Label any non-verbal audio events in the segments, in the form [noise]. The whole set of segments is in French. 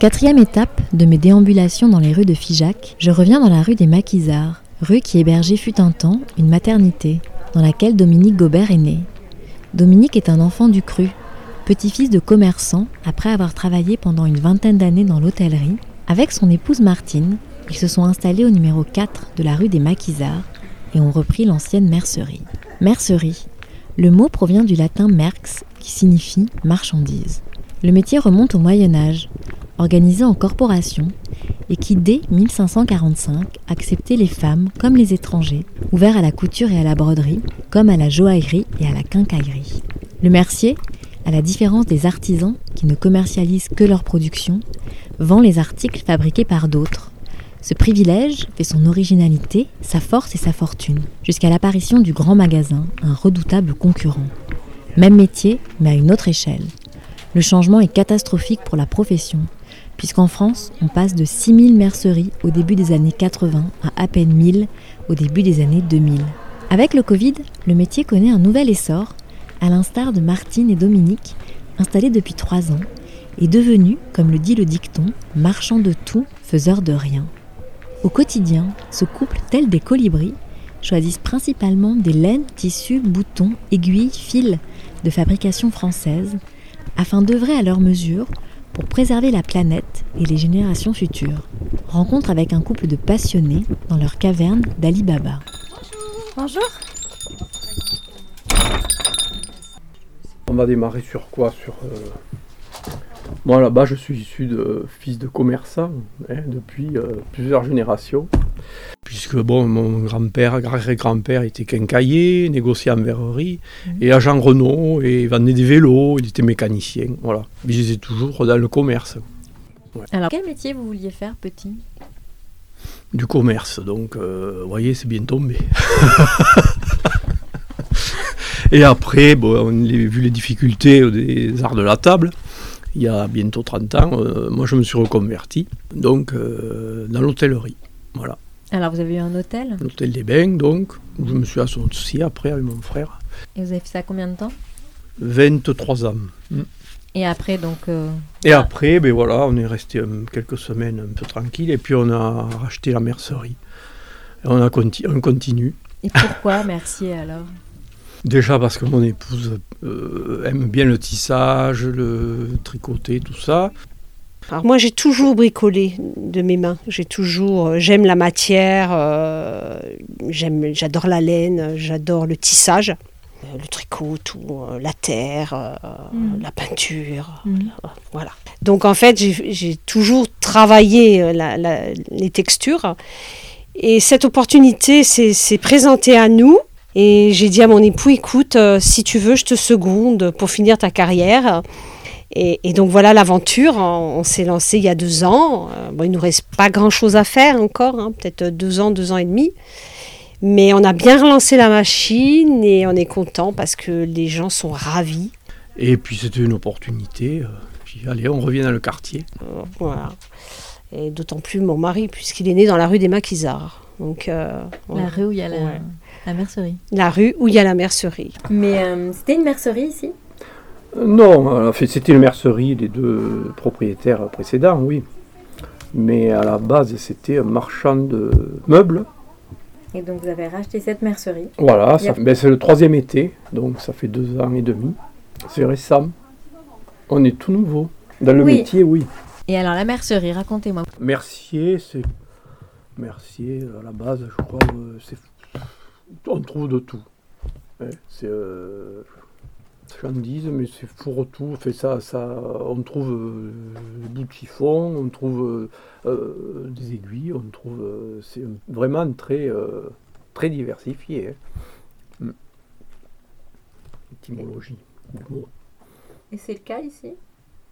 Quatrième étape de mes déambulations dans les rues de Figeac, je reviens dans la rue des Maquisards, rue qui hébergeait fut un temps une maternité, dans laquelle Dominique Gobert est né. Dominique est un enfant du cru, petit-fils de commerçant après avoir travaillé pendant une vingtaine d'années dans l'hôtellerie. Avec son épouse Martine, ils se sont installés au numéro 4 de la rue des Maquisards et ont repris l'ancienne mercerie. Mercerie, le mot provient du latin merx qui signifie marchandise. Le métier remonte au Moyen Âge, organisé en corporation et qui, dès 1545, acceptait les femmes comme les étrangers, ouverts à la couture et à la broderie, comme à la joaillerie et à la quincaillerie. Le mercier, à la différence des artisans qui ne commercialisent que leur production, vend les articles fabriqués par d'autres. Ce privilège fait son originalité, sa force et sa fortune, jusqu'à l'apparition du grand magasin, un redoutable concurrent. Même métier, mais à une autre échelle. Le changement est catastrophique pour la profession, puisqu'en France, on passe de 6000 merceries au début des années 80 à à peine 1000 au début des années 2000. Avec le Covid, le métier connaît un nouvel essor, à l'instar de Martine et Dominique, installés depuis trois ans, et devenus, comme le dit le dicton, marchands de tout, faiseurs de rien. Au quotidien, ce couple, tel des colibris, choisissent principalement des laines, tissus, boutons, aiguilles, fils de fabrication française, afin d'œuvrer à leur mesure pour préserver la planète et les générations futures. Rencontre avec un couple de passionnés dans leur caverne d'Ali Baba. Bonjour. On va démarrer sur quoi Sur euh, moi là-bas, je suis issu de fils de commerçant hein, depuis euh, plusieurs générations. Puisque bon, mon grand-père, grand-père était quincailler, négociant en verrerie, et agent Renault, et il vendait des vélos, il était mécanicien. Voilà. Mais j'étais toujours dans le commerce. Alors, quel métier vous vouliez faire petit? Du commerce, donc euh, vous voyez, c'est bien tombé. [laughs] et après, bon, on a vu les difficultés des arts de la table il y a bientôt 30 ans, euh, moi je me suis reconverti donc euh, dans l'hôtellerie. Voilà. Alors vous avez eu un hôtel? L'hôtel des Bains, donc, où je me suis associé après avec mon frère. Et vous avez fait ça combien de temps? 23 ans. Mm. Et après, donc. euh, Et après, ben voilà, on est resté euh, quelques semaines un peu tranquille, et puis on a racheté la mercerie. Et on, a conti- on continue. Et pourquoi [laughs] Mercier alors? Déjà parce que mon épouse euh, aime bien le tissage, le tricoter, tout ça. Alors moi j'ai toujours bricolé de mes mains. J'ai toujours, euh, j'aime la matière, euh, j'aime, j'adore la laine, j'adore le tissage, euh, le tricot, tout, la terre, euh, Mm. la peinture, Mm. voilà. Donc en fait j'ai, toujours travaillé la- la- les textures et cette opportunité s'est, présentée à nous. Et j'ai dit à mon époux, écoute, si tu veux, je te seconde pour finir ta carrière. Et, et donc voilà l'aventure. On, on s'est lancé il y a deux ans. Euh, bon, il nous reste pas grand-chose à faire encore, hein, peut-être deux ans, deux ans et demi. Mais on a bien relancé la machine et on est content parce que les gens sont ravis. Et puis c'était une opportunité. euh, Puis allez, on revient dans le quartier. Voilà. Et d'autant plus mon mari, puisqu'il est né dans la rue des Maquisards. Donc, euh, La rue où il y a la, Ouais. la mercerie. la rue où il y a la mercerie. Mais euh, c'était une mercerie ici? Non, en fait, c'était une mercerie des deux propriétaires précédents, oui. Mais à la base, c'était un marchand de meubles. Et donc vous avez racheté cette mercerie. Voilà, Yep. ben, c'est le troisième été, donc ça fait deux ans et demi. C'est récent. On est tout nouveau. Dans le Oui. métier, oui. Et alors la mercerie, racontez-moi. Mercier, c'est. Mercier, à la base, je crois, euh, c'est. On trouve de tout. Ouais, c'est. Euh... Chandise, mais c'est fourre-tout. Fait ça, ça, on trouve euh, des bouts de chiffon, on trouve euh, euh, des aiguilles, on trouve. euh, c'est vraiment très, euh, très diversifié. hein. Mm. Étymologie. du mot. Et c'est le cas ici?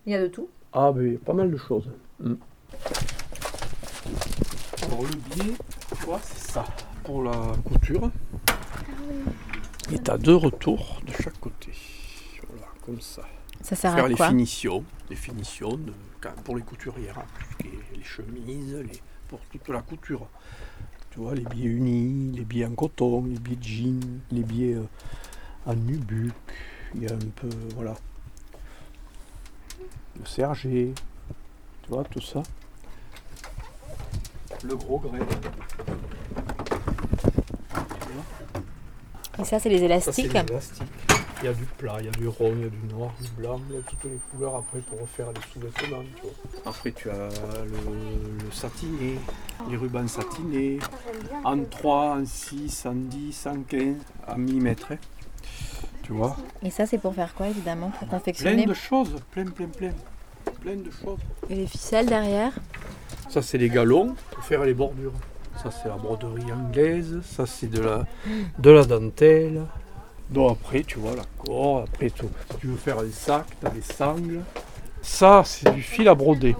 Il y a de tout? Ah, mais pas mal de choses. Mm. Alors le biais, quoi, c'est ça, pour la couture. Et tu as deux retours de chaque côté. Comme ça. Ça sert Faire à les quoi finitions, les finitions de- quand- pour les couturières, hein, les chemises, les, pour toute la couture. Tu vois, les biais unis, les biais en coton, les biais de jean, les biais euh, en nubuck, il y a un peu, voilà, le sergé, tu vois, tout ça. Le gros grain. Et ça, c'est les élastiques. les élastiques. Il y a du plat, il y a du rond, il y a du noir, du blanc, il y a toutes les couleurs après pour refaire les sous-vêtements. tu vois. Après, tu as le, le satiné, les rubans satinés, en 3, en 6, en 10, en 15, en millimètres. hein. Tu vois Et ça, c'est pour faire quoi, évidemment Pour Plein confectionner de choses, plein, plein, plein. Plein de choses. Et les ficelles derrière Ça, c'est les galons pour faire les bordures. Ça, c'est la broderie anglaise. Ça, c'est de la, de la dentelle. Donc après, tu vois, la corde. Après, tu, si tu veux faire des sacs, tu as des sangles. Ça, c'est du fil à broder.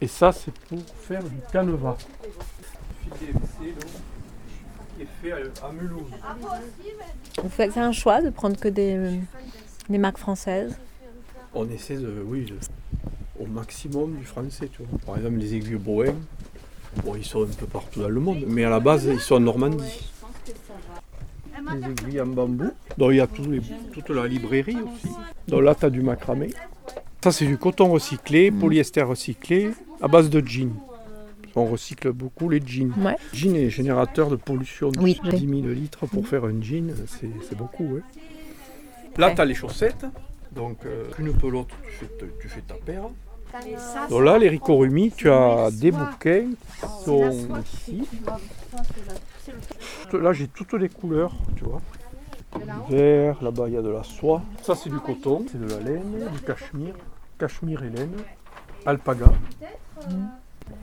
Et ça, c'est pour faire du canevas. Fil DMC, donc, qui est fait à, à Mulhouse. Vous faites c'est un choix de prendre que des, des marques françaises On essaie de, oui, de- au maximum du français, tu vois. Par exemple, les aiguilles Boeing, bon, ils sont un peu partout dans le monde, mais à la base, ils sont en Normandie. Les aiguilles en bambou. Donc, il y a les- toute la librairie aussi. Donc là, tu as du macramé. Ça, c'est du coton recyclé, polyester recyclé, à base de jean. On recycle beaucoup les jeans. Ouais. Jean est générateur de pollution de Oui. 10 000 litres pour faire un jean, c'est c'est beaucoup. ouais. Là, Ouais. tu as les chaussettes. Donc, euh, une pelote, tu fais, tu fais ta paire. Donc là, les Ricorumi, tu as des bouquins qui sont ici. Là, j'ai toutes les couleurs, tu vois. Du vert, là-bas, il y a de la soie. Ça, c'est du coton, c'est de la laine, du cachemire. Cachemire et laine. Alpaga.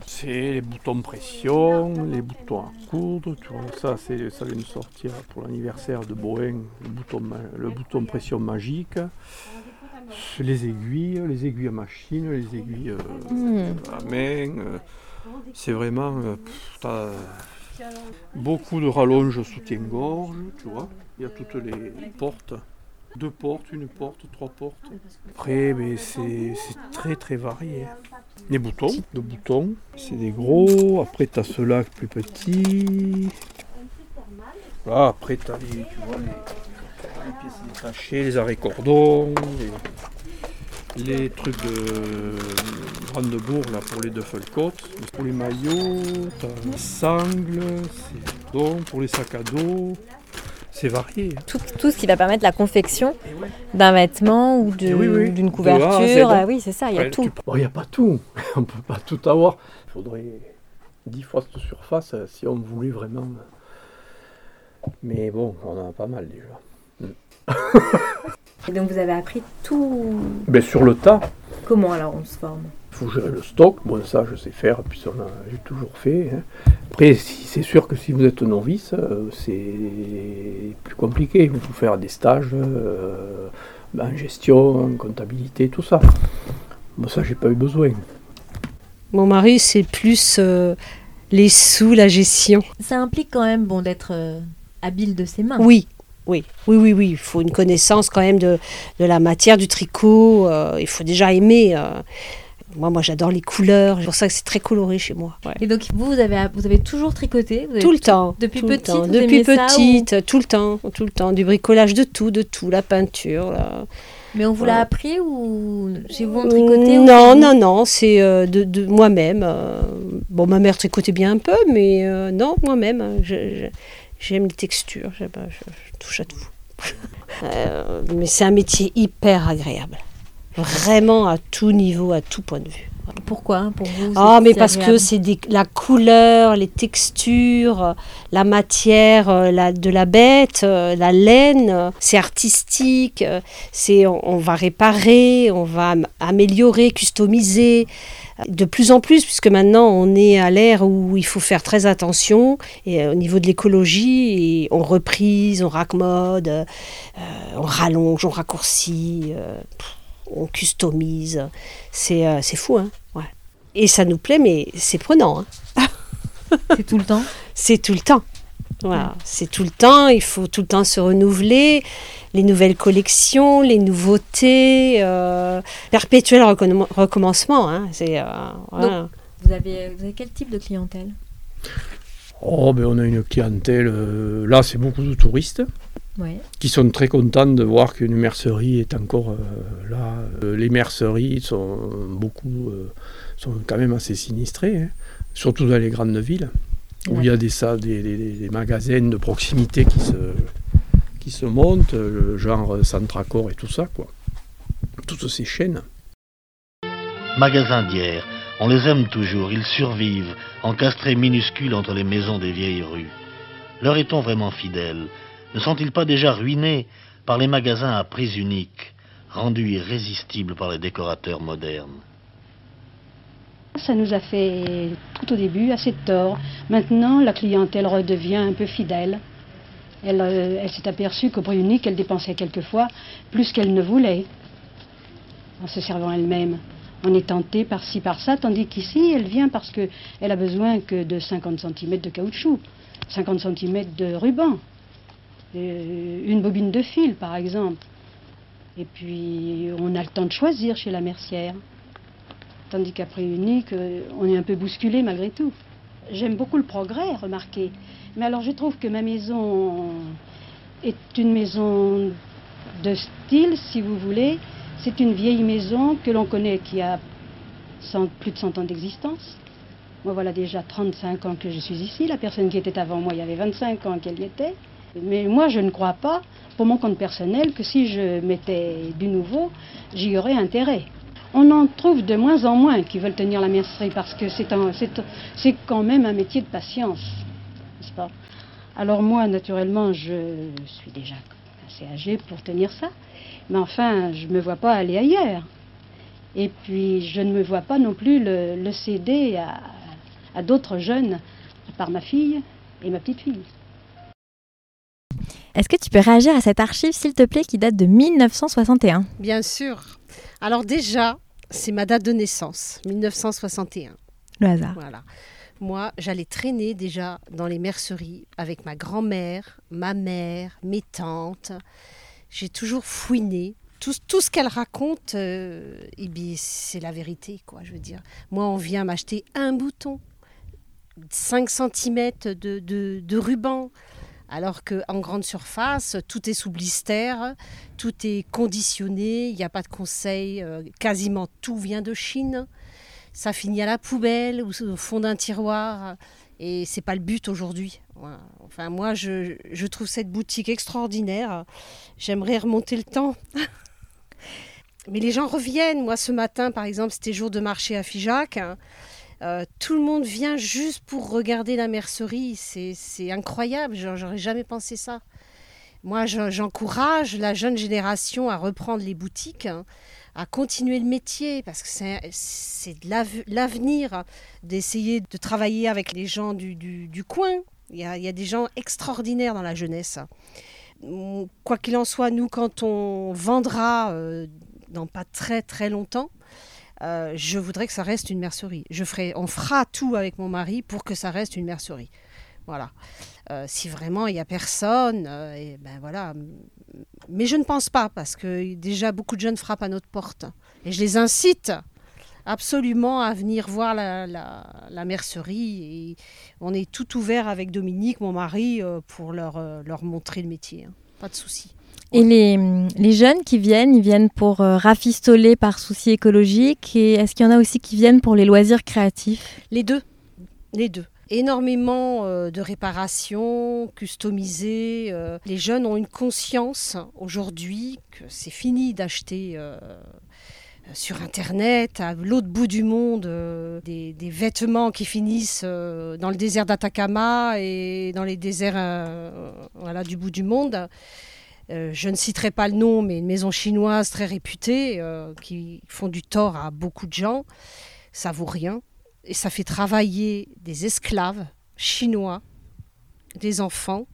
C'est les boutons pression, les boutons à coudre, tu vois. Ça, c'est, ça vient de sortir pour l'anniversaire de Boeing, le bouton, le bouton pression magique. Les aiguilles, les aiguilles à machine, les aiguilles euh, à main. euh, c'est vraiment. euh, t'as beaucoup de rallonges soutien-gorge, tu vois. Il y a toutes les portes. Deux portes, une porte, trois portes. Après, mais c'est très très varié. Les boutons, de boutons, c'est des gros. Après, tu as ceux-là plus petits. Voilà, après, tu as les, tu vois, les, les pièces détachées, les arrêts cordons, les, les trucs de Brandebourg là, pour les duffel-coats. Pour les maillots, les sangles, c'est donc pour les sacs à dos. C'est varié. hein. tout, tout ce qui va permettre la confection d'un vêtement ou de- oui, oui. d'une couverture. Ah oui, c'est ça, il y a Ouais, tout. tu- Bon, il n'y a pas tout. [laughs] On ne peut pas tout avoir. Il faudrait 10 fois cette surface euh, si on voulait vraiment. Mais bon, on en a pas mal déjà. [laughs] Et donc vous avez appris tout. Ben, sur le tas, Comment alors on se forme? Il faut gérer le stock. Bon, ça, je sais faire, puis ça, j'ai toujours fait. hein. Après, si, c'est sûr que si vous êtes novice, euh, c'est plus compliqué. Il faut faire des stages euh, en gestion, en comptabilité, tout ça. Bon, ça, j'ai pas eu besoin. Mon mari, c'est plus euh, les sous, la gestion. Ça implique quand même bon d'être euh, habile de ses mains. Oui, oui, oui, oui, oui. Il faut une connaissance quand même de, de la matière, du tricot. euh, il faut déjà aimer. euh. Moi, moi, j'adore les couleurs. C'est pour ça que c'est très coloré chez moi. ouais. Et donc vous, vous avez, vous avez toujours tricoté vous avez Tout le temps. depuis tout petite, temps. Depuis ça, petite, tout le temps, tout le temps. Du bricolage de tout, de tout. La peinture. la- Mais on vous l'a Ouais. appris ou chez vous on tricotait ou Non, non, non, c'est euh, de, de moi-même. euh. Bon, ma mère tricotait bien un peu, mais euh, non, moi-même. je- je- J'aime les textures, j'aime- je, je touche à tout. [laughs] Euh, mais c'est un métier hyper agréable. Vraiment à tout niveau, à tout point de vue. Pourquoi pour vous Ah, mais parce que c'est la couleur, les textures, euh, la matière euh, la, de la bête, euh, la laine, c'est artistique, c'est on, on va réparer, on va am- améliorer, customiser. De plus en plus, puisque maintenant on est à l'ère où il faut faire très attention et, au niveau de l'écologie, on reprise, on raccommode, euh, on rallonge, on raccourcit. euh, on customise. C'est euh, c'est fou, hein ouais. Et ça nous plaît, mais c'est prenant. hein. [laughs] C'est tout le temps? C'est tout le temps. Voilà, c'est tout le temps, il faut tout le temps se renouveler, les nouvelles collections, les nouveautés, euh, perpétuel recommencement. Hein, c'est, euh, vous, avez, vous avez quel type de clientèle? Oh, ben on a une clientèle, euh, là c'est beaucoup de touristes qui sont très contents de voir qu'une mercerie est encore euh, là. Euh, les merceries sont beaucoup, sont quand même assez sinistrées, hein. surtout dans les grandes villes, où il y a des, des, magasins de proximité qui se, qui se montent, genre Centracor et tout ça, quoi. Toutes ces chaînes. Magasin d'hier on les aime toujours, ils survivent, encastrés minuscules entre les maisons des vieilles rues. Leur est-on vraiment fidèle Ne sont-ils pas déjà ruinés par les magasins à prise unique, rendus irrésistibles par les décorateurs modernes? Ça nous a fait tout au début assez tort. Maintenant, la clientèle redevient un peu fidèle. Elle, euh, s'est aperçue qu'au prix unique, elle dépensait quelquefois plus qu'elle ne voulait en se servant elle-même on est tenté par-ci, par-ça, tandis qu'ici, elle vient parce qu'elle a besoin que de 50 cm de caoutchouc, 50 cm de ruban, une bobine de fil, par exemple. Et puis, on a le temps de choisir chez la mercière. Tandis qu'après unique, euh, on est un peu bousculé malgré tout. J'aime beaucoup le progrès, remarquez. Mais alors, je trouve que ma maison est une maison de style, si vous voulez, c'est une vieille maison que l'on connaît qui a plus de 100 ans d'existence. Moi, voilà déjà 35 ans que je suis ici. La personne qui était avant moi, il y avait 25 ans qu'elle y était. Mais moi, je ne crois pas, pour mon compte personnel, que si je mettais du nouveau, j'y aurais intérêt. On en trouve de moins en moins qui veulent tenir la mercerie parce que c'est quand même un métier de patience, n'est-ce pas? Alors moi, naturellement, je suis déjà assez âgée pour tenir ça. Mais enfin, je ne me vois pas aller ailleurs. Et puis, je ne me vois pas non plus le, céder à, d'autres jeunes, à part ma fille et ma petite fille. Est-ce que tu peux réagir à cette archive, s'il te plaît, qui date de 1961 Bien sûr. Alors déjà, c'est ma date de naissance, 1961. Le hasard. Voilà. Moi, j'allais traîner déjà dans les merceries avec ma grand-mère, ma mère, mes tantes j'ai toujours fouiné. Tout, tout ce qu'elle raconte, euh, eh c'est la vérité, quoi, je veux dire. Moi, on vient m'acheter un bouton, 5 cm de, de, ruban, alors qu'en grande surface, tout est sous blister, tout est conditionné, il n'y a pas de conseil, euh, quasiment tout vient de Chine. Ça finit à la poubelle ou au fond d'un tiroir. Et c'est pas le but aujourd'hui. Enfin, moi, je, trouve cette boutique extraordinaire. J'aimerais remonter le temps. [laughs] Mais les gens reviennent. Moi, ce matin, par exemple, c'était jour de marché à Figeac. Euh, tout le monde vient juste pour regarder la mercerie. C'est incroyable. J'aurais jamais pensé ça. Moi, j'encourage la jeune génération à reprendre les boutiques à continuer le métier parce que c'est l'avenir d'essayer de travailler avec les gens du, du, coin. Il y, a, il y, a, des gens extraordinaires dans la jeunesse. Quoi qu'il en soit, nous, quand on vendra euh, dans pas très très longtemps, euh, je voudrais que ça reste une mercerie. Je on fera tout avec mon mari pour que ça reste une mercerie. Voilà. Euh, si vraiment il n'y a personne, et ben voilà, mais je ne pense pas, parce que déjà beaucoup de jeunes frappent à notre porte. Et je les incite absolument à venir voir la, mercerie. Et on est tout ouvert avec Dominique, mon mari, euh, pour leur, euh, leur montrer le métier. Pas de souci. Et les, les, jeunes qui viennent, ils viennent pour euh, rafistoler par souci écologique Et est-ce qu'il y en a aussi qui viennent pour les loisirs créatifs? Les deux. Les deux énormément euh, de réparations customisées. Euh. Les jeunes ont une conscience aujourd'hui que c'est fini d'acheter sur Internet, à l'autre bout du monde, des, vêtements qui finissent dans le désert d'Atacama et dans les déserts voilà, du bout du monde. je ne citerai pas le nom, mais une maison chinoise très réputée qui font du tort à beaucoup de gens. Ça vaut rien et ça fait travailler des esclaves chinois, des enfants,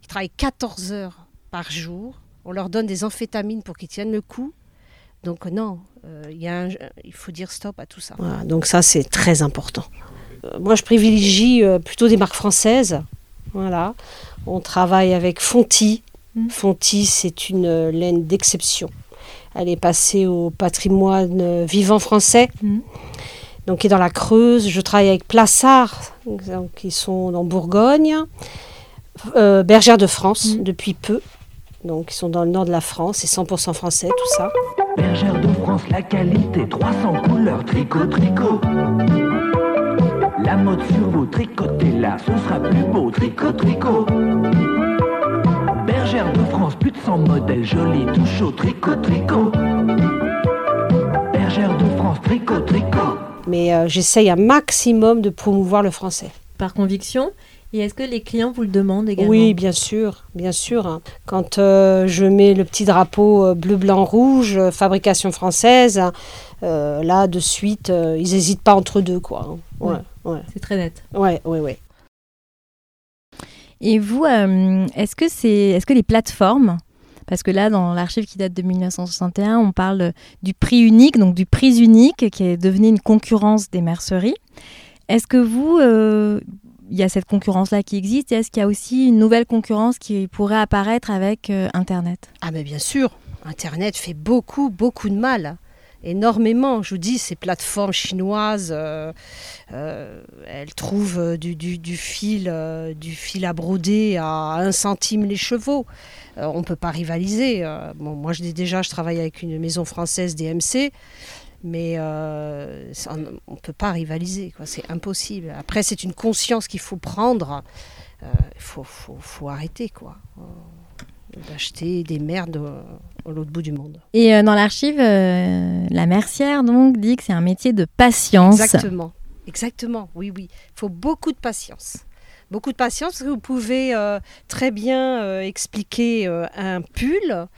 qui travaillent 14 heures par jour. On leur donne des amphétamines pour qu'ils tiennent le coup. Donc non, euh, il faut dire stop à tout ça. donc ça, c'est très important. moi, je privilégie plutôt des marques françaises. Voilà. On travaille avec Fonty. Mmh. Fonty, c'est une laine d'exception. Elle est passée au patrimoine vivant français. Mmh. Donc, qui est dans la Creuse. Je travaille avec Plassard, qui sont en Bourgogne. Euh, Bergère de France, mmh. depuis peu. Donc, ils sont dans le nord de la France, c'est 100% français, tout ça. Bergère de France, la qualité, 300 couleurs, tricot, tricot. La mode sur vos tricotés là, ce sera plus beau, tricot, tricot. Bergère de France, plus de 100 modèles, jolis, tout chaud, tricot, tricot. Bergère de France, tricot, tricot. Mais euh, j'essaye un maximum de promouvoir le français. Par conviction et est-ce que les clients vous le demandent également Oui, bien sûr, bien sûr. Quand euh, je mets le petit drapeau euh, bleu, blanc, rouge, fabrication française, là, de suite, ils n'hésitent pas entre deux, quoi. Ouais, ouais. C'est très net. Ouais, ouais, ouais. Et vous, est-ce que c'est, est-ce que les plateformes parce que là, dans l'archive qui date de 1961, on parle du prix unique, donc du prix unique qui est devenu une concurrence des merceries. Est-ce que vous, euh, il y a cette concurrence-là qui existe est-ce qu'il y a aussi une nouvelle concurrence qui pourrait apparaître avec euh, Internet? Ah mais bien sûr, Internet fait beaucoup, beaucoup de mal énormément. Je vous dis, ces plateformes chinoises, euh, euh, elles trouvent du, fil, du fil à broder à un centime les chevaux. on ne peut pas rivaliser. Bon, moi, je dis déjà, je travaille avec une maison française DMC. Mais on ne peut pas rivaliser, c'est impossible. Après, c'est une conscience qu'il faut prendre. Il faut, faut, faut, arrêter. quoi d'acheter des merdes au, l'autre bout du monde. Et euh, dans l'archive, euh, la mercière donc dit que c'est un métier de patience. Exactement, exactement. Oui, oui. Il faut beaucoup de patience. Beaucoup de patience parce que vous pouvez euh, très bien expliquer un pull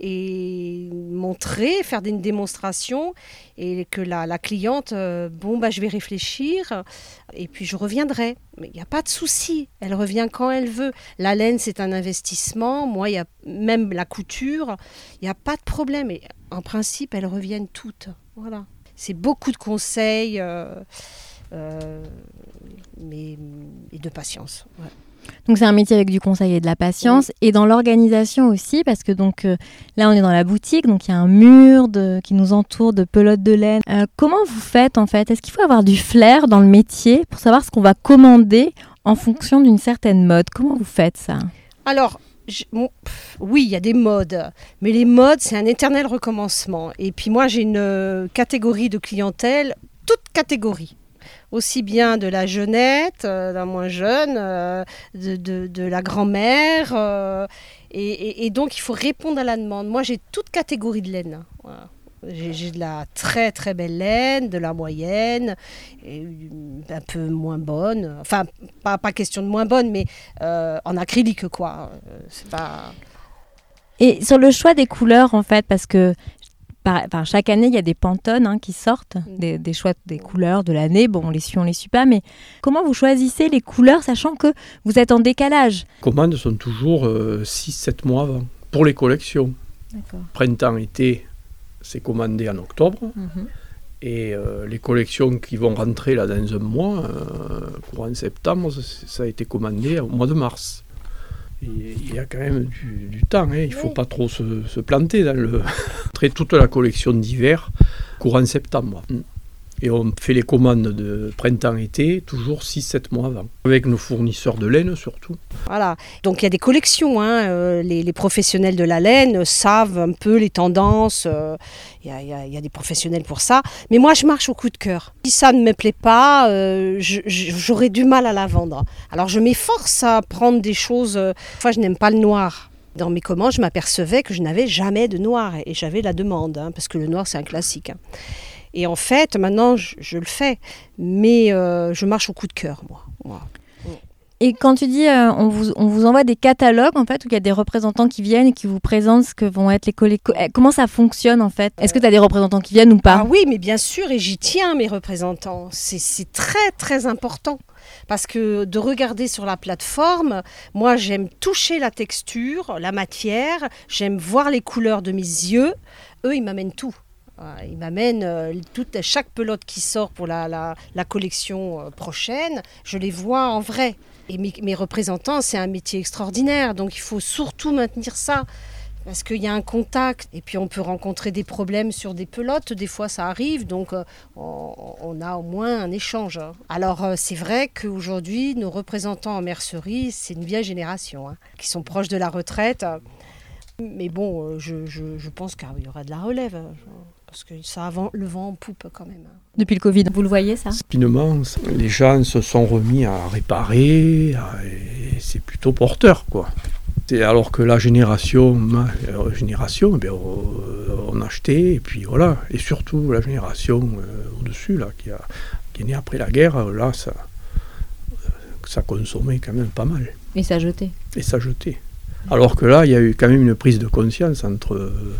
et montrer, faire une démonstration et que la, cliente, euh, bon, bah, je vais réfléchir et puis je reviendrai. Mais il n'y a pas de souci, elle revient quand elle veut. La laine, c'est un investissement. Moi, y a même la couture, il n'y a pas de problème. Et en principe, elles reviennent toutes. Voilà. C'est beaucoup de conseils, euh, euh, mais, de patience. Donc c'est un métier avec du conseil et de la patience et dans l'organisation aussi parce que donc euh, là on est dans la boutique donc il y a un mur qui nous entoure de pelotes de laine. Euh, comment vous faites en fait? Est-ce qu'il faut avoir du flair dans le métier pour savoir ce qu'on va commander en fonction d'une certaine mode? Comment vous faites ça? Alors oui, il y a des modes, mais les modes, c'est un éternel recommencement. Et puis moi, j'ai une euh, catégorie de clientèle, toute catégorie aussi bien de la jeunette, euh, d'un moins jeune, euh, de, la grand-mère. Euh, et, donc, il faut répondre à la demande. Moi, j'ai toute catégorie de laine. J'ai de la très très belle laine, de la moyenne, un peu moins bonne. Enfin, pas, pas question de moins bonne, mais en acrylique, quoi. C'est pas. Et sur le choix des couleurs, en fait, parce que chaque année, il y a des pantones hein, qui sortent, mm. des, choix des couleurs de l'année. Bon, on les suit, on les suit pas, mais comment vous choisissez les couleurs, sachant que vous êtes en décalage? Les commandes sont toujours 6-7 euh, mois avant, pour les collections. Printemps-été, c'est commandé en octobre. Mhm. Et euh, les collections qui vont rentrer là dans un mois, euh, courant septembre, ça a été commandé au mois de mars il y a quand même du, temps. Hein. Il ne faut pas trop se, planter dans le. [laughs] toute la collection d'hiver, courant septembre. Et on fait les commandes de printemps-été toujours 6-7 mois avant, avec nos fournisseurs de laine surtout. Voilà, donc il y a des collections. Hein. Euh, les, professionnels de la laine savent un peu les tendances. Euh, il y, a des professionnels pour ça. Mais moi, je marche au coup de cœur. Si ça ne me plaît pas, euh, j'aurais du mal à la vendre. Alors je m'efforce à prendre des choses. Enfin, je n'aime pas le noir. Dans mes commandes, je m'apercevais que je n'avais jamais de noir et j'avais la demande, hein, parce que le noir, c'est un classique. Hein. Et en fait, maintenant, je, le fais, mais euh, je marche au coup de cœur, moi. Et quand tu dis euh, on, vous, on vous envoie des catalogues en fait où il y a des représentants qui viennent et qui vous présentent ce que vont être les collections. Eh, comment ça fonctionne en fait? Est-ce que tu as des représentants qui viennent ou pas? Ah oui, mais bien sûr et j'y tiens mes représentants. C'est très très important parce que de regarder sur la plateforme, moi j'aime toucher la texture, la matière, j'aime voir les couleurs de mes yeux. Eux, ils m'amènent tout. Voilà, il m'amène euh, chaque pelote qui sort pour la, collection euh, prochaine, je les vois en vrai. Et mes, représentants, c'est un métier extraordinaire, donc il faut surtout maintenir ça. Parce qu'il y a un contact, et puis on peut rencontrer des problèmes sur des pelotes, des fois ça arrive, donc euh, on, a au moins un échange. Alors euh, c'est vrai qu'aujourd'hui, nos représentants en mercerie, c'est une vieille génération, hein, qui sont proches de la retraite. Mais bon, euh, je pense qu'il y aura de la relève, hein, parce que ça a vent- le vent en poupe quand même. Depuis le Covid, vous le voyez ça? Finement, les gens se sont remis à réparer, à- et c'est plutôt porteur, quoi. C'est alors que la génération, ma euh, génération, eh bien, on, achetait, et puis voilà. Et surtout la génération euh, au-dessus, là, qui, a, qui est née après la guerre, euh, là, ça, euh, ça consommait quand même pas mal. Et ça jetait. Et ça jetait. Alors que là, il y a eu quand même une prise de conscience entre euh,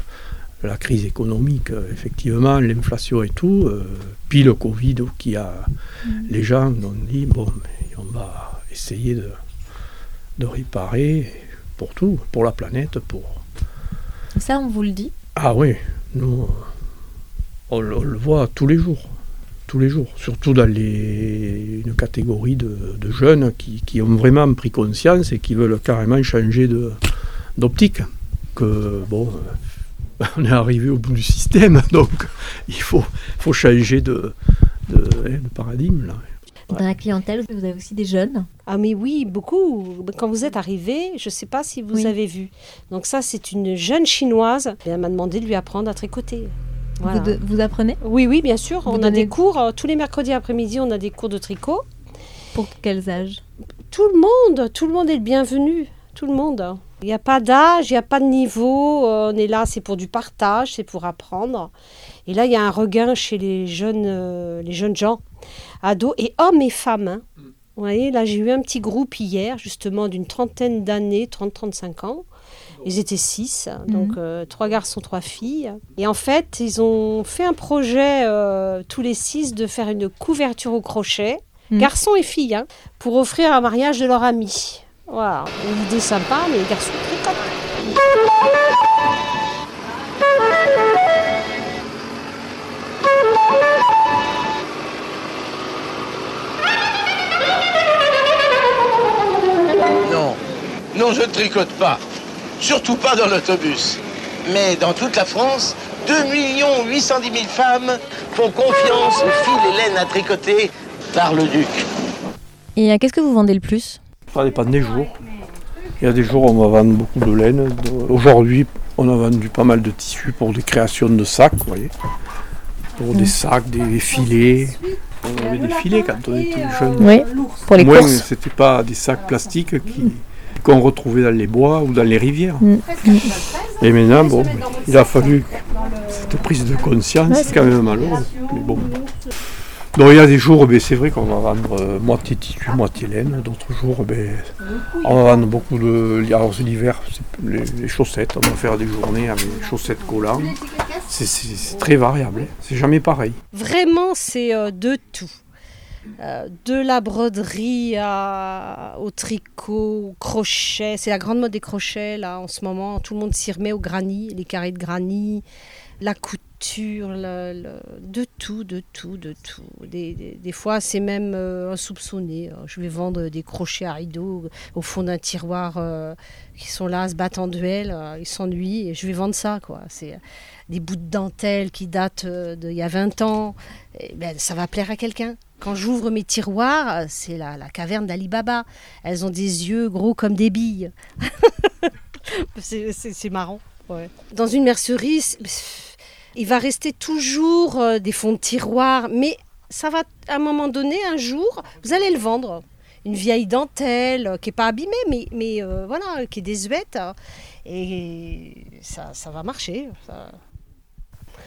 la crise économique, euh, effectivement, l'inflation et tout, euh, puis le Covid qui a. Les gens ont dit bon, on va essayer de, de réparer pour tout, pour la planète, pour. Ça, on vous le dit Ah oui, nous, on, le- on le voit tous les jours. Tous les jours. Surtout dans les, une catégorie de, de jeunes qui, qui ont vraiment pris conscience et qui veulent carrément changer d'optique. Que, bon, [laughs] on est arrivé au bout du système, [laughs] donc il faut, faut changer de, de, de paradigme. Là. Dans la clientèle, vous avez aussi des jeunes? Ah mais oui, beaucoup. Quand vous êtes arrivé, je ne sais pas si vous Oui. avez vu. Donc ça, c'est une jeune chinoise. Et Elle m'a demandé de lui apprendre à tricoter. Voilà. vous, de- vous apprenez? Oui, oui, bien sûr. Vous on a des cours, euh, tous les mercredis après-midi, on a des cours de tricot. Pour quels âges? Tout le monde, tout le monde est le bienvenu. Tout le monde. Il n'y a pas d'âge, il n'y a pas de niveau. euh, On est là, c'est pour du partage, c'est pour apprendre. Et là, il y a un regain chez les jeunes, euh, les jeunes gens, ados et hommes et femmes. hein. Vous voyez, là, j'ai eu un petit groupe hier, justement, d'une trentaine d'années, 30-35 ans. Ils étaient six, donc euh, trois garçons, trois filles. Et en fait, ils ont fait un projet, euh, tous les six, de faire une couverture au crochet, Mhm. garçons et filles, hein, pour offrir un mariage de leur ami. Voilà, une idée sympa, mais les garçons tricotent. Non, non, je ne tricote pas. Surtout pas dans l'autobus. Mais dans toute la France, 2 810 000 femmes font confiance au fil et laine à tricoter par le duc. Et euh, qu'est-ce que vous vendez le plus? Ça dépend des jours. Il y a des jours où on va vendre beaucoup de laine. Aujourd'hui, on a vendu pas mal de tissus pour des créations de sacs, vous voyez. Pour des sacs, des filets. On avait des filets quand on était jeune. Oui, pour les moins, courses. c'était pas des sacs plastiques qui- qu'on retrouvait dans les bois ou dans les rivières. Mm. Et maintenant, bon, il a fallu cette prise de conscience, c'est quand même malheureux. Mais bon. Donc il y a des jours, c'est vrai qu'on va vendre euh, moitié tissu, moitié laine. D'autres jours, on va vendre beaucoup de. Alors l'hiver, les, les chaussettes. On va faire des journées avec des chaussettes collantes. C'est- très variable. hein. C'est jamais pareil. Vraiment, c'est euh, de tout. Euh, de la broderie au tricot, au crochet. C'est la grande mode des crochets, là, en ce moment. Tout le monde s'y remet au granit, les carrés de granit, la couture, de tout, de tout, de tout. Des, fois, c'est même euh, insoupçonné. Je vais vendre des crochets à rideaux au fond d'un tiroir euh, qui sont là, se battent en duel, euh, ils s'ennuient, et je vais vendre ça, quoi. C'est des bouts de dentelle qui datent euh, d'il y a 20 ans. Eh ben, ça va plaire à quelqu'un. Quand j'ouvre mes tiroirs, c'est la, la caverne d'Ali Baba. Elles ont des yeux gros comme des billes. [laughs] c'est marrant. ouais. Dans une mercerie, il va rester toujours euh, des fonds de tiroir, mais ça va, à un moment donné, un jour, vous allez le vendre. Une vieille dentelle euh, qui n'est pas abîmée, mais, mais euh, voilà, qui est désuète. hein. Et ça, ça va marcher. ça.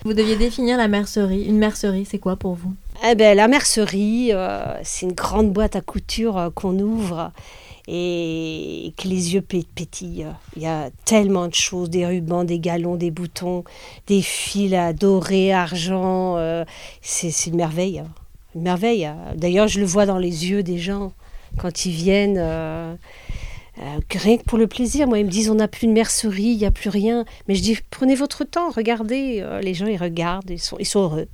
Vous deviez définir la mercerie. Une mercerie, c'est quoi pour vous? Eh ben, la mercerie, euh, c'est une grande boîte à couture qu'on ouvre et que les yeux pét- pétillent. Il y a tellement de choses, des rubans, des galons, des boutons, des fils à doré, argent. euh, c'est une merveille. hein. Une merveille. hein. D'ailleurs, je le vois dans les yeux des gens quand ils viennent. euh, Euh, rien que pour le plaisir. Moi, ils me disent on n'a plus de mercerie, il n'y a plus rien. Mais je dis prenez votre temps, regardez. Les gens, ils regardent, ils sont, ils sont heureux.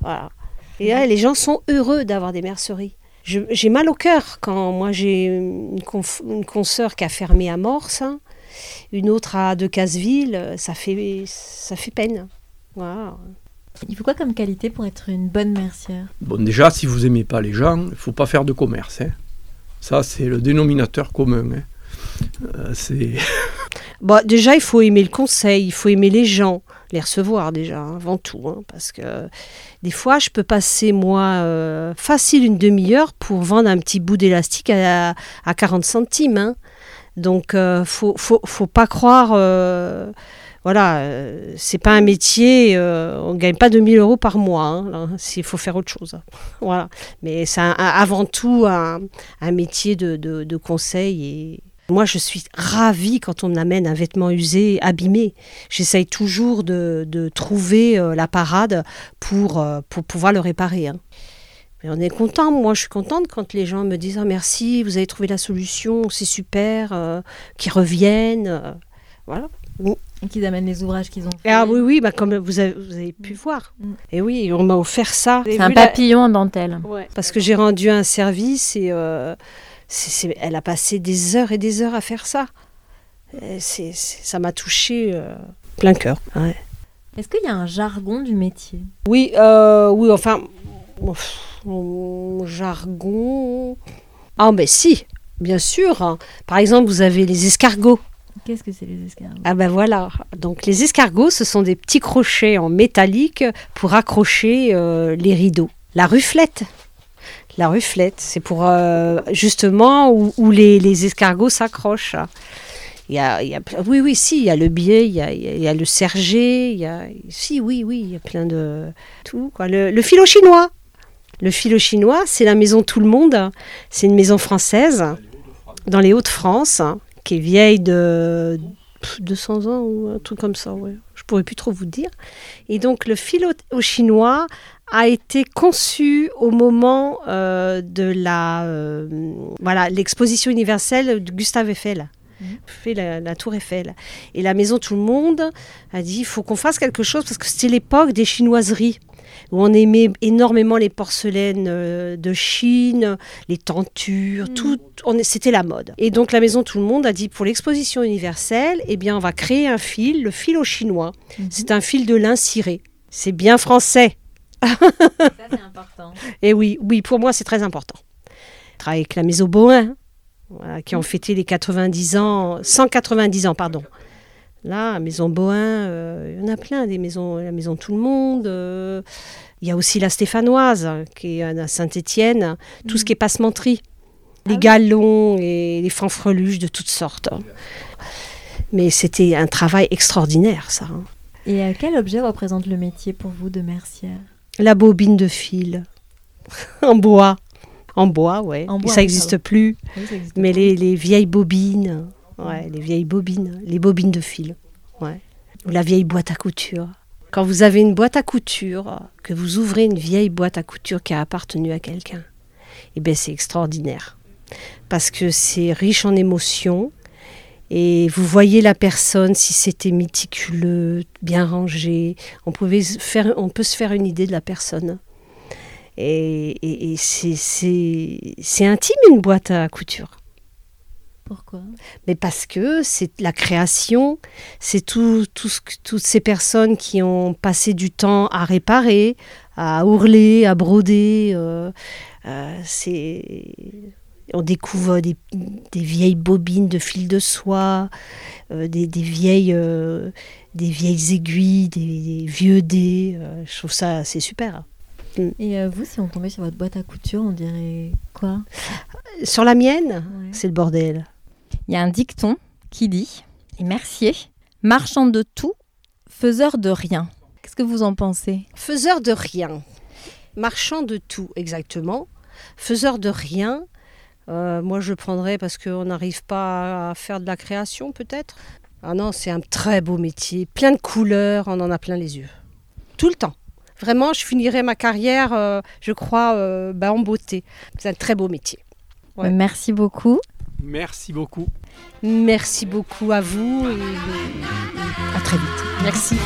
Voilà. Et là, les gens sont heureux d'avoir des merceries. J'ai mal au cœur quand moi j'ai une, conf- une consoeur qui a fermé à Morse, hein, une autre à Decazeville, ça fait, ça fait peine. Il faut quoi comme qualité pour être une bonne mercière? Bon, déjà, si vous aimez pas les gens, il faut pas faire de commerce. hein. Ça, c'est le dénominateur commun. hein. Euh, c'est Bon, déjà, il faut aimer le conseil, il faut aimer les gens, les recevoir déjà, hein, avant tout. hein, parce que des fois, je peux passer, moi, euh, facile une demi-heure pour vendre un petit bout d'élastique à, à 40 centimes. hein. Donc, euh, faut, faut, pas croire. euh, voilà, c'est pas un métier, on gagne pas 2000 euros par mois, s'il faut faire autre chose. Voilà. Mais c'est avant tout un, métier de, conseil moi, je suis ravie quand on m'amène un vêtement usé, abîmé. J'essaye toujours de, de trouver euh, la parade pour, euh, pour pouvoir le réparer. hein. Mais on est content. Moi, je suis contente quand les gens me disent Ah, merci, vous avez trouvé la solution, c'est super, euh, qu'ils reviennent. voilà. Et qu'ils amènent les ouvrages qu'ils ont fait. Ah oui, oui, bah, comme vous avez, vous avez pu voir. Et oui, on m'a offert ça. C'est un papillon en dentelle. Parce que j'ai rendu un service et euh, c'est- elle a passé des heures et des heures à faire ça. C'est- c'est- ça m'a touché euh, plein cœur. ouais. Est-ce qu'il y a un jargon du métier? Oui, euh, oui, enfin, jargon. Ah, mais si, bien sûr. hein. Par exemple, vous avez les escargots. Qu'est-ce que c'est les escargots? Ah ben voilà. Donc les escargots, ce sont des petits crochets en métallique pour accrocher euh, les rideaux. La ruflette. La ruflette, c'est pour euh, justement où, les, escargots s'accrochent. Il y a, oui, oui, si, il y a le biais, il y a, le serger, il y a, si, oui, oui, il y a plein de tout. Quoi. Le, le filo chinois. Le filo chinois, c'est la maison Tout le Monde. C'est une maison française dans les Hauts-de-France, qui est vieille de 200 ans ou un truc comme ça. Ouais. Je pourrais plus trop vous dire. Et donc le fil au, chinois a été conçu au moment euh, de la euh, voilà l'exposition universelle de Gustave Eiffel. fait la, la tour Eiffel. Et la maison Tout le Monde a dit il faut qu'on fasse quelque chose parce que c'était l'époque des chinoiseries où on aimait énormément les porcelaines euh, de Chine, les tentures, tout, on est- c'était la mode. Et donc la maison Tout le Monde a dit pour l'exposition universelle, eh bien on va créer un fil, le fil au chinois. C'est un fil de lin ciré. C'est bien français. c'est important. [laughs] Et oui, oui, pour moi c'est très important. Je travaille avec la maison Bohin, voilà, qui ont fêté les 90 ans, 190 ans, pardon. Là, la maison Bohin, euh, il y en a plein, des maisons, la maison Tout le Monde. euh, il y a aussi la Stéphanoise, qui est à Saint-Étienne, tout ce qui est passementerie. Les galons et les fanfreluches de toutes sortes. Mais c'était un travail extraordinaire, ça. hein. Et euh, quel objet représente le métier pour vous de mercière? La bobine de fil, [laughs] en bois. En bois, ouais. En bois, ça n'existe plus. Oui, ça existe Mais plus. les, les vieilles bobines, ouais, les vieilles bobines, les bobines de fil, ouais. Ou la vieille boîte à couture. Quand vous avez une boîte à couture, que vous ouvrez une vieille boîte à couture qui a appartenu à quelqu'un, eh ben c'est extraordinaire. Parce que c'est riche en émotions. Et vous voyez la personne, si c'était méticuleux, bien rangé, on, pouvait faire, on peut se faire une idée de la personne. Et, et- et c'est intime une boîte à couture. Pourquoi? Mais parce que c'est la création, c'est tout, tout ce toutes ces personnes qui ont passé du temps à réparer, à ourler, à broder. euh, euh, c'est on découvre des, des vieilles bobines de fil de soie, euh, des, des vieilles, euh, des vieilles aiguilles, des, des vieux dés. euh, je trouve ça c'est super. Et vous, si on tombait sur votre boîte à couture, on dirait quoi? Sur la mienne, c'est le bordel. Il y a un dicton qui dit Les merciers, marchand de tout, faiseur de rien. Qu'est-ce que vous en pensez? Faiseur de rien. Marchand de tout, exactement. Faiseur de rien. euh, moi, je le prendrais parce qu'on n'arrive pas à faire de la création, peut-être. Ah non, c'est un très beau métier. Plein de couleurs, on en a plein les yeux. Tout le temps. Vraiment, je finirai ma carrière, euh, je crois, euh, bah, en beauté. C'est un très beau métier. Ouais. Merci beaucoup. Merci beaucoup. Merci beaucoup à vous et à très vite. Merci.